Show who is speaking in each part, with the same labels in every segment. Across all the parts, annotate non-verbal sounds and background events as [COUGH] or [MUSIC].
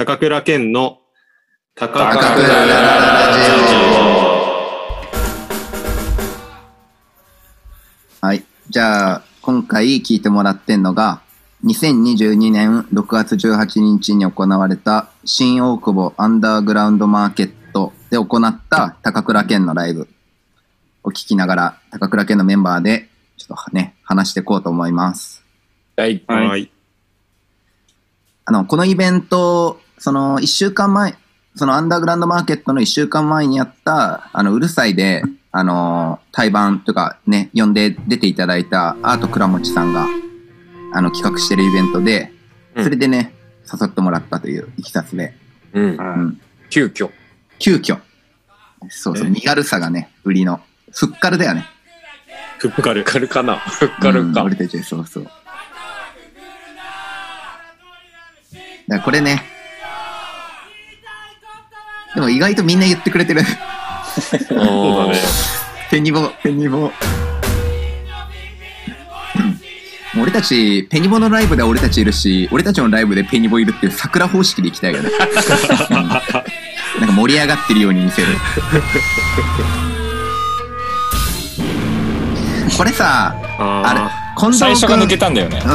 Speaker 1: 高倉健の高
Speaker 2: 高倉ラジはい。じゃあ、今回聞いてもらってんのが、2022年6月18日に行われた新大久保アンダーグラウンドマーケットで行った高倉健のライブを聞きながら、高倉健のメンバーで、ちょっとね、話していこうと思います。
Speaker 3: はい。
Speaker 1: は。
Speaker 4: はいい
Speaker 2: あの、このイベント、その、一週間前、そのアンダーグラウンドマーケットの一週間前にやった、あの、うるさいで、あの、対バンとかね、呼んで出ていただいたアート倉持さんが、あの、企画してるイベントで、
Speaker 1: うん
Speaker 2: それでね、誘ってもらったといういきさつで、
Speaker 3: うん。
Speaker 2: うん、
Speaker 3: 急遽。
Speaker 2: 急遽、そうそう、
Speaker 1: ね
Speaker 2: 身軽さがね、売りの、ふっかるだよね。
Speaker 1: ふっかる。
Speaker 3: かるかな？ふっかるか
Speaker 2: うん。俺たち、そうそう。これね、でも意外とみんな言ってくれてる。
Speaker 1: そうだね。
Speaker 2: ペニボ、ペニボ。俺たち、ペニボのライブでは俺たちいるし、俺たちのライブでペニボいるっていう桜方式でいきたいよね。うんなんか盛り上がってるように見せる。これさ、あれ
Speaker 1: あ、
Speaker 2: 近藤
Speaker 4: 最初が抜け
Speaker 2: 君、
Speaker 4: たんだよね。
Speaker 2: う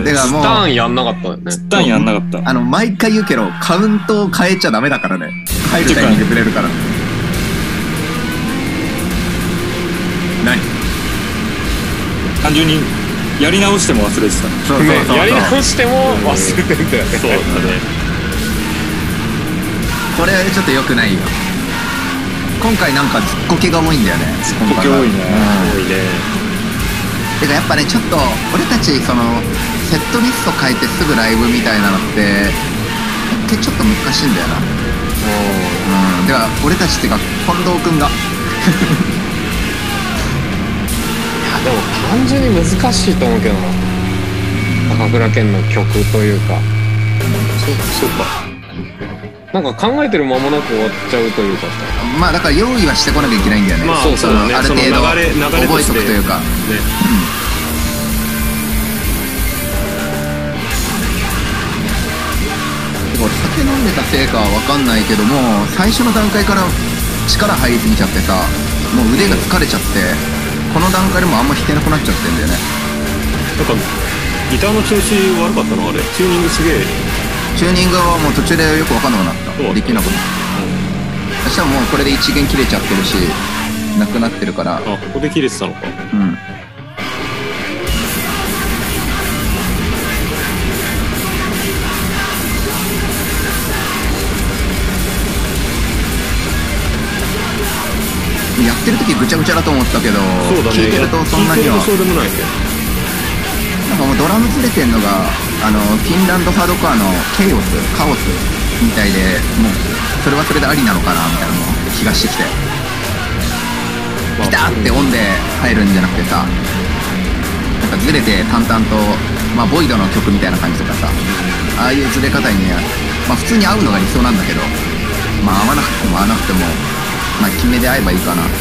Speaker 2: ん、だからもう、
Speaker 3: ターンやんなかったよね。
Speaker 4: 一旦やんなかった。
Speaker 2: あの、毎回言うけど、カウントを変えちゃダメだからね。入るタイミングずれるから。何
Speaker 4: 単純にやり直しても忘れてた。
Speaker 2: そうそうそうそう。
Speaker 3: やり直しても忘れてんだよね。
Speaker 1: そうだね。
Speaker 2: これちょっと良くないよ。今回なんかずっこけが多いんだよね。ずっ
Speaker 4: こけ多いね
Speaker 1: 多いね。
Speaker 2: てかやっぱね、ちょっと、俺たち、その、セットリスト変えてすぐライブみたいなのって、ってちょっと難しいんだよな。うん。では、俺たちっていうか、近藤くんが。
Speaker 3: いやでも単純に難しいと思うけどな高倉健の曲というか
Speaker 1: そう、そうか。
Speaker 3: なんか考えてる間もなく終わっちゃうというかさ
Speaker 2: まあ、だから用意はしてこなきゃいけないんだよね。
Speaker 1: まあ、
Speaker 3: そう
Speaker 1: そうだね。
Speaker 2: ある程度覚え
Speaker 1: と
Speaker 2: くというか。
Speaker 1: ね。
Speaker 2: てか俺酒飲んでたせいかは分かんないけども最初の段階から力入りすぎちゃってさもう腕が疲れちゃってこの段階でもあんま弾けなくなっちゃってんだよね。
Speaker 1: なんか、ギターの調子悪かったの？あれ。チューニングすげえ。
Speaker 2: チューニングはもう途中でよく分かんなくなった。できなくなったそしたらもうこれで一弦切れちゃってるしなくなってるから。
Speaker 1: あ、ここで切れてたのか。
Speaker 2: うんやってる時ぐちゃぐちゃだと思ったけど
Speaker 1: そうだね。
Speaker 2: 聞いてるとそんなには
Speaker 1: そうでもないね。
Speaker 2: なんかもうドラムずれてんのがあのフィンランドハードコアのケイオスカオスみたいでもうそれはそれでありなのかなみたいなの気がしてきてピターってオンで入るんじゃなくてさなんかずれて淡々とまあボイドの曲みたいな感じとかさああいうずれ方にはまあ普通に合うのが理想なんだけどまあ合わなくても合わなくてもまあ決めで合えばいいかなって。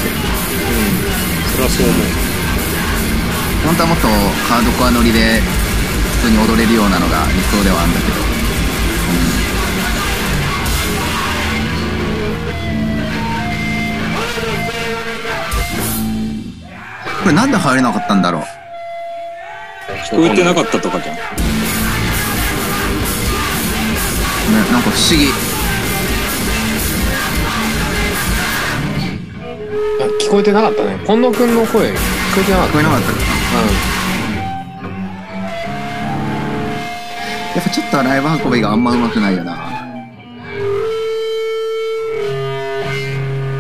Speaker 1: それはそう思う。
Speaker 2: 本当はもっとハードコア乗りで普通に踊れるようなのが理想ではあるんだけど、うん。これなんで入れなかったんだろう。
Speaker 4: 聞こえてなかったとかじゃん。
Speaker 2: ねなんか不思議
Speaker 3: 聞こえてなかったね近藤君の声聞こえてなかった
Speaker 2: 聞こえなかったかなやっぱちょっとライブ運びがあんま上手くないよな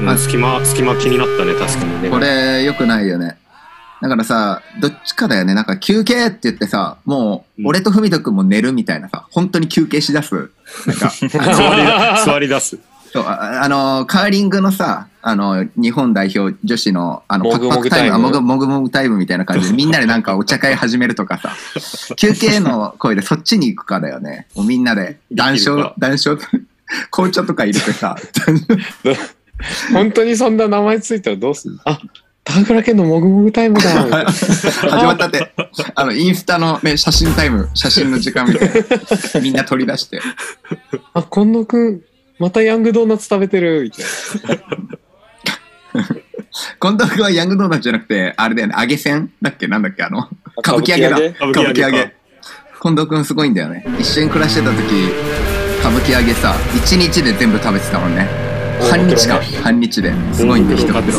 Speaker 1: うん、隙間、隙間気になったね、確かにね。
Speaker 2: これ良くないよね。だからさ、どっちかだよね。なんか休憩って言ってさ、もう、
Speaker 1: うん
Speaker 2: 俺とふみとくんも寝るみたいなさ、本当に休憩しだす。なんか、[LAUGHS]
Speaker 1: 座り、座り出す。
Speaker 2: そう、ああの、カーリングのさ、あの、日本代表女子の、あの、
Speaker 3: もぐもぐタイム。
Speaker 2: あもぐもぐもぐタイムみたいな感じで、[LAUGHS] みんなでなんかお茶会始めるとかさ、休憩の声でそっちに行くかだよね。もうみんなで、談笑談笑、紅茶とか入れてさ、[LAUGHS]
Speaker 3: 本当にそんな名前ついたらどうすんの？あ高倉健のもぐもぐタイムだ。[LAUGHS]
Speaker 2: 始まったって、あの、インスタのね、写真タイム、写真の時間みたいな。みんな取り出して。
Speaker 3: あ、近藤くん、またヤングドーナツ食べてるみたいな。
Speaker 2: 近藤君はヤングドーナツじゃなくて、あれだよね、揚げ線だっけ？なんだっけあの、歌舞伎揚げだ。
Speaker 1: 歌舞伎揚げ。
Speaker 2: 近藤君すごいんだよね。一緒に暮らしてた時、歌舞伎揚げさ、一日で全部食べてたもんね。
Speaker 3: お
Speaker 2: 半日か
Speaker 3: 袋ね、
Speaker 2: 半日で。すごいんで、一
Speaker 1: 買っ
Speaker 2: こ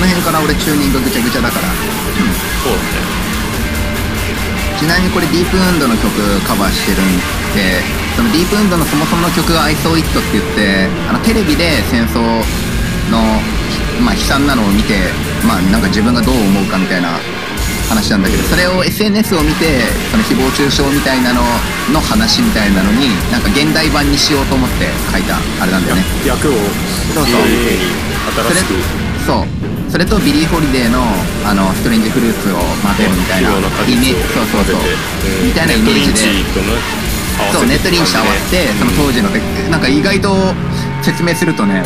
Speaker 2: の辺から俺チューニングぐちゃぐちゃだから。
Speaker 1: そうだね。
Speaker 2: ちなみにこれディープウンドの曲カバーしてるんでそのディープウンドのそもそもの曲が「I saw it」って言ってあのテレビで戦争の、まあ、悲惨なのを見てまあなんか自分がどう思うかみたいな話なんだけどそれを SNS を見てその誹謗中傷みたいなのの話みたいなのになんか現代版にしようと思って書いたあれなんだよね。
Speaker 1: 役を
Speaker 2: そうそう
Speaker 1: 自由に
Speaker 2: それ
Speaker 1: 新しく
Speaker 2: そうそれとビリー・ホリデーのあの Strange Fruits を混ぜるみたいなイメージ
Speaker 1: を
Speaker 2: そうそうそう。みたいなイメージで。
Speaker 1: ネットリンチとね合わせて。
Speaker 2: そうネットリンチ合わせて、その当時のでなんか意外と説明するとね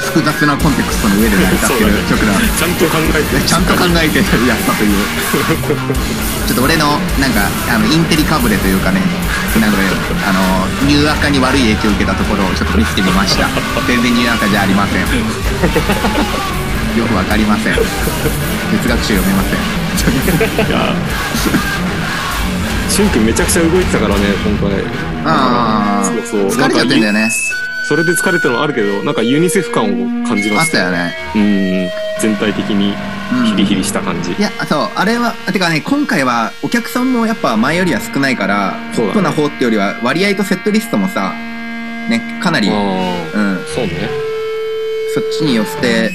Speaker 2: 複雑なコンテクストの上で成り立ってる曲なの
Speaker 1: ちゃんと考えて。
Speaker 2: ちゃんと考えてやったという。[LAUGHS] ちょっと俺のなんかあのインテリかぶれというかねなんかあのニューアカに悪い影響を受けたところをちょっと見せてみました。全然ニューアカじゃありませんよくわかりません。哲学書読めません。
Speaker 1: いや。しゅんくんめちゃくちゃ動いてたからね今回
Speaker 2: ああ。
Speaker 1: そうそう。
Speaker 2: 疲れちゃってんだよね。
Speaker 1: それで疲れてるのあるけどなんかユニセフ感を感じました。た
Speaker 2: よね。
Speaker 1: うん。全体的に
Speaker 2: うん。
Speaker 1: ヒリヒリした感じ、
Speaker 2: いや、そう、あれは、てかね、今回はお客さんもやっぱ前よりは少ないから、ホットな方ってよりは割合とセットリストもさ、ね、かなり、
Speaker 3: そうね。
Speaker 2: そっちに寄せて、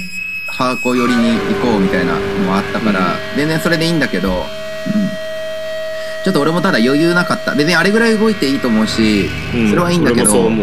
Speaker 2: ハーコ寄りに行こうみたいなのもあったから、全然それでいいんだけど、うん。ちょっと俺もただ余裕なかった。別にあれぐらい動いていいと思うし、
Speaker 1: うん
Speaker 2: それはいいんだけど、うん。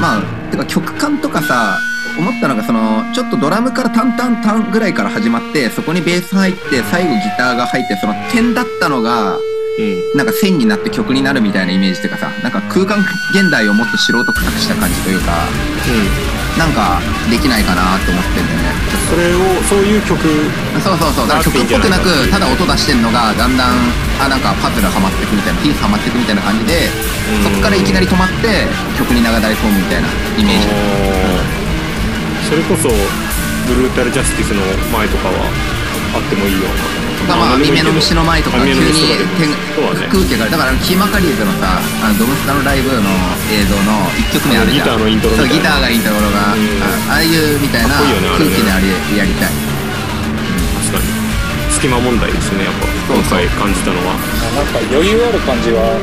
Speaker 2: まあ、てか曲感とかさ、思ったのがその、ちょっとドラムからタンタンタンぐらいから始まって、そこにベース入って、最後ギターが入って、その点だったのが、
Speaker 1: うん
Speaker 2: なんか線になって曲になるみたいなイメージっていうかさ、なんか空間現代をもっと素人臭くした感じというか、
Speaker 1: うん
Speaker 2: なんかできないかなと思ってんだよね。
Speaker 1: それをそういう曲
Speaker 2: そうそうそう。だから曲っぽくなく、ただ音出してんのが、だんだん、あ、なんかパズルハマってくみたいな、ピースハマってくみたいな感じで、そこからいきなり止まって、曲に流れ込むみたいなイメージ。
Speaker 1: それこそブルータルジャスティスの前とかはあってもいいよ
Speaker 2: とか、まあ、網目の虫の前とか、急に空気が、だから、キーマカリーズのさ、あのドムスタのライブの映像の1曲目あるじゃん。
Speaker 1: ギターのイントロみたいな
Speaker 2: そう、ギターがイントロが、
Speaker 1: うん
Speaker 2: あああいうみたいな空気であれやりたい。
Speaker 1: 確かに隙間問題ですねやっぱ今回感じたのは
Speaker 5: なんか余裕ある感じは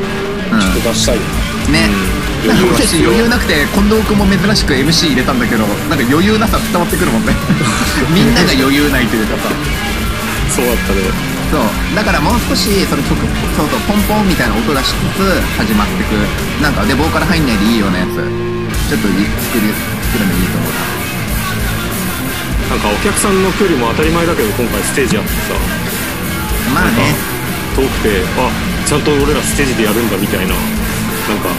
Speaker 2: うん
Speaker 5: ちょっと出したいよね。
Speaker 2: ね。
Speaker 1: うん
Speaker 2: なんか俺
Speaker 1: 余裕
Speaker 2: なくて、近藤君も珍しく MC 入れたんだけど、なんか余裕なさ伝わってくるもんね。[LAUGHS] みんなが余裕ないというかさ。
Speaker 1: そうだったね
Speaker 2: そう。だからもう少し、その曲、そうそう、ポンポンみたいな音出しつつ、始まってく。なんか、で、ボーカル入んないでいいようなやつ。ちょっとい作り、作るのいいと思う
Speaker 1: なんかお客さんの距離も当たり前だけど今回ステージあってさ
Speaker 2: な。まあね。
Speaker 1: 遠くてあちゃんと俺らステージでやるんだみたいななんか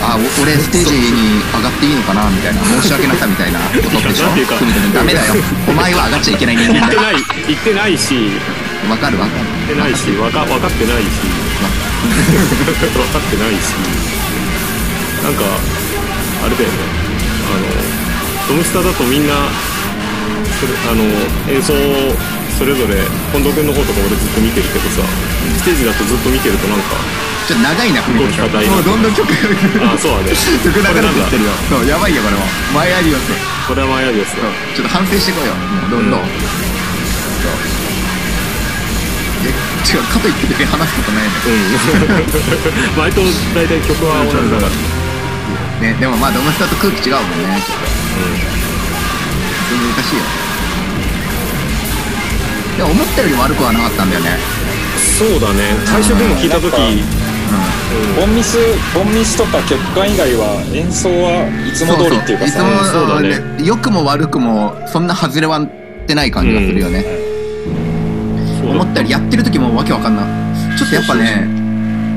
Speaker 2: あ、お俺ステージに上がっていいのかなみたいな。申し訳なさみたいなことでしょ？組み立てダメだよ。お前は上がっちゃいけない人間だよ。
Speaker 1: 言ってない言ってないし
Speaker 2: わかるわかる。
Speaker 1: 言ってないしわか分かってないし分かってないし [LAUGHS] なんかあれだよねあのドムスターだとみんなあの演奏をそれぞれ近藤君の方とか俺ずっと見てるけどさステージだとずっと見てるとなんか
Speaker 2: ちょっと長いな、
Speaker 1: 動き方
Speaker 2: もうどんどん曲が
Speaker 1: ああそうだね
Speaker 2: 曲流れてきてるよ。そう、やばいよ、これも。前ありよって。
Speaker 1: これはマイアリオス
Speaker 2: ちょっと反省してこいよ。もうどんどん。
Speaker 1: うん
Speaker 2: そう。え、違う、かといって別に話すことないの。
Speaker 1: うん [LAUGHS] 毎と大体曲は同じだから
Speaker 2: ね、でもまあ、ドムスターと空気違うもんね、ちょっと。普通に難しいよ。でも思ったより悪くはなかったんだよね。
Speaker 1: そうだね。最初でも聞いた時
Speaker 2: うん。
Speaker 5: ボンミス、ボンミスとか曲感以外は演奏はいつも通りっていうかさ、
Speaker 2: そうそう。いつも
Speaker 1: ね。
Speaker 2: くも悪くもそんな外れはってない感じがするよね、
Speaker 1: そうだ
Speaker 2: 思ったよりやってる時もわけわかんな。いちょっとやっぱね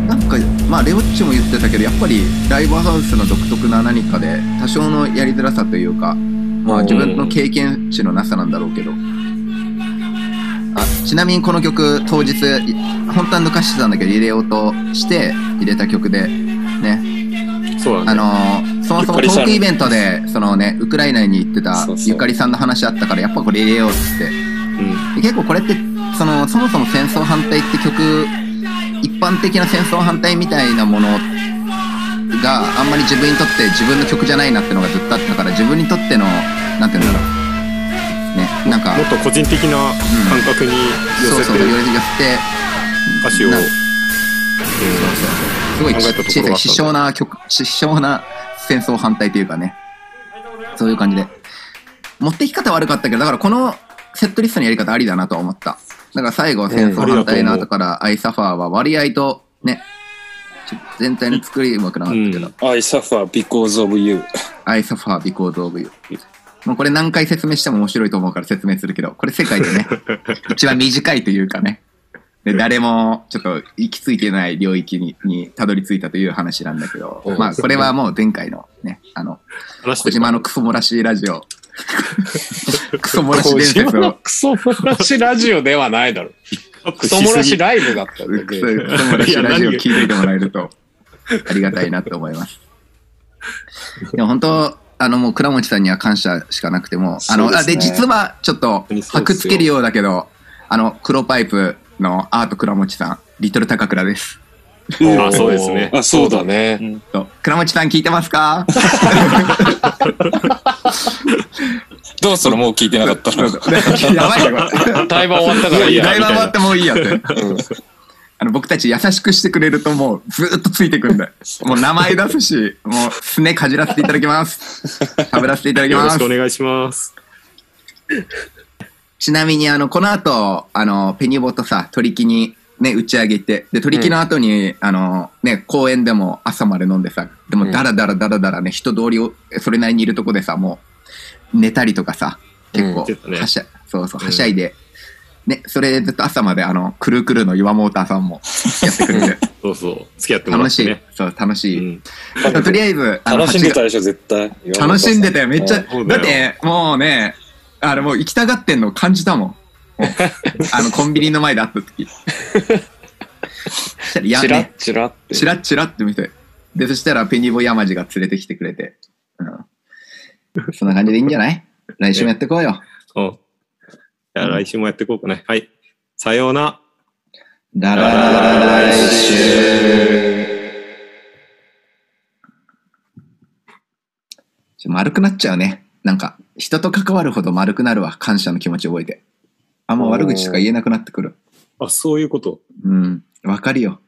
Speaker 2: なんか、まあ、レオッチも言ってたけど、やっぱりライブハウスの独特な何かで、多少のやりづらさというか、まあ、自分の経験値のなさなんだろうけど。あ、ちなみにこの曲、当日、い本当は抜かしてたんだけど、入れようとして入れた曲で、ね、あ
Speaker 1: そうだね。
Speaker 2: のーそもそもトークイベントで、そのね、ウクライナに行ってたゆかりさんの話あったから、やっぱこれ入れようっつって。
Speaker 1: うん。
Speaker 2: で結構これってそのそもそも戦争反対って曲一般的な戦争反対みたいなものがあんまり自分にとって自分の曲じゃないなってのがずっとあったから自分にとってのなんて言うんだろうねなんか
Speaker 1: もっと個人的な感覚に寄せて
Speaker 2: そうそう寄せて
Speaker 1: 歌詞を、
Speaker 2: すごい小さい希少な曲希少な戦争反対というかねそういう感じで持ってき方悪かったけどだからこのセットリストのやり方ありだなとは思っただから最後戦争反対の後からアイサファーは割合とねちょ全体の作りうまくなかったけど、
Speaker 1: うん
Speaker 5: I suffer because of you.
Speaker 2: アイサファー because of you もうこれ何回説明しても面白いと思うから説明するけどこれ世界でね [LAUGHS] 一番短いというかね。で誰もちょっと行き着いてない領域ににたどり着いたという話なんだけど、
Speaker 3: うん
Speaker 2: まあこれはもう前回のねあの小島のクソ漏らしラジオ。[LAUGHS] クソ漏らし
Speaker 3: 小
Speaker 2: 伝説
Speaker 3: 島の
Speaker 2: を
Speaker 3: クソ漏らしラジオではないだろ。クソ漏らしライブだったんだ
Speaker 2: クソ漏らしラジオを聞いていてもらえるとありがたいなと思います。でも本当あのもう倉持さんには感謝しかなくても、あの、
Speaker 5: ですね
Speaker 2: あで、実はちょっと
Speaker 1: 当にそうですよ
Speaker 2: 箔つけるようだけど、あの、黒パイプのアート倉持さん、リトル高倉です。
Speaker 1: あそうですね
Speaker 5: あそうだ
Speaker 3: だね。
Speaker 2: 倉持さん聞いてますか？[LAUGHS]
Speaker 5: どうする？もう聞いてなかったら。
Speaker 2: やばいね、これ。
Speaker 3: 対話終わったからいいや。
Speaker 2: だいぶ終わってもういいやって。
Speaker 3: うん
Speaker 2: あの、僕たち優しくしてくれるともうずーっとついてくんだよ。[LAUGHS] もう名前出すし、もうすねかじらせていただきます。[LAUGHS] 食べらせていただきます
Speaker 1: よろしくお。願いします。
Speaker 2: ちなみに、あの、この後、あの、ペニボとさ、取り木にね、打ち上げて、で、取り木の後に、あの、ね、公園でも朝まで飲んでさ、でも、だらだらだらだらね、人通りを、それなりにいるとこでさ、もう、寝たりとかさ、結構はしゃ、そうそう、
Speaker 1: うん
Speaker 2: はしゃいで、ね、それでずっと朝まで、あの、くるくるの岩モーターさんもやってくれて、[LAUGHS]
Speaker 1: そうそう。付き合ってもら
Speaker 2: 楽しい
Speaker 1: ってね。。
Speaker 2: そう、楽しい。
Speaker 1: うん。
Speaker 2: とりあえず、あの
Speaker 5: 楽しんで
Speaker 2: 8
Speaker 5: たでしょ、絶対。
Speaker 2: 楽しんでたよ、めっちゃ。
Speaker 1: だ
Speaker 2: って、もうね、あれもう行きたがってんの感じたもん。[LAUGHS] あの、コンビニの前で会った時。そしたらいや
Speaker 3: チラッ
Speaker 2: ね、
Speaker 3: チラって。
Speaker 2: チラッチラって見て。で、そしたらペニボ山路が連れてきてくれて。うん。そんな感じでいいんじゃない？来週もやってこうよ。
Speaker 1: うん。じゃあ来週もやっていこうかね。はい。さような。
Speaker 2: だらららら来週。ちょ丸くなっちゃうね。なんか、人と関わるほど丸くなるわ。感謝の気持ち覚えて。あんま悪口とか言えなくなってくる。
Speaker 1: あ、そういうこと。
Speaker 2: うん。わかるよ。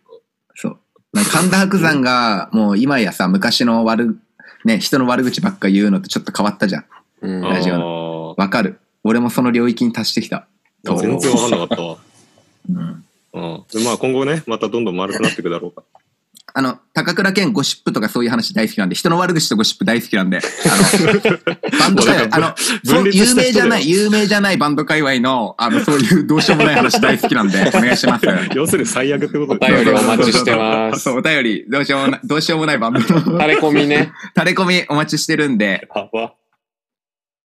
Speaker 2: そう。なんか神田伯山が、もう今やさ、昔の悪、ね、人の悪口ばっか言うのとちょっと変わったじゃん。
Speaker 3: うん
Speaker 2: ラジオ
Speaker 1: の。
Speaker 2: わかる。俺もその領域に達してきた。
Speaker 1: 全然わかんなかったわ。[LAUGHS]
Speaker 2: うん。
Speaker 1: うん。でまあ今後ね、またどんどん丸くなっていくだろうか。
Speaker 2: あの、高倉健ゴシップとかそういう話大好きなんで、人の悪口とゴシップ大好きなんで、あの、[LAUGHS] バンド界隈、あの、そう有名じゃない、有名じゃないバンド界隈の、あの、そういうどうしようもない話大好きなんで、[LAUGHS] お願いします。
Speaker 1: 要するに最悪ってこと
Speaker 3: お便りお待ちしてます
Speaker 2: そう、お便り、どうしようもない、どうしようもないバンドの
Speaker 3: タレコミね。
Speaker 2: 垂れ込みお待ちしてるんで、
Speaker 1: やば。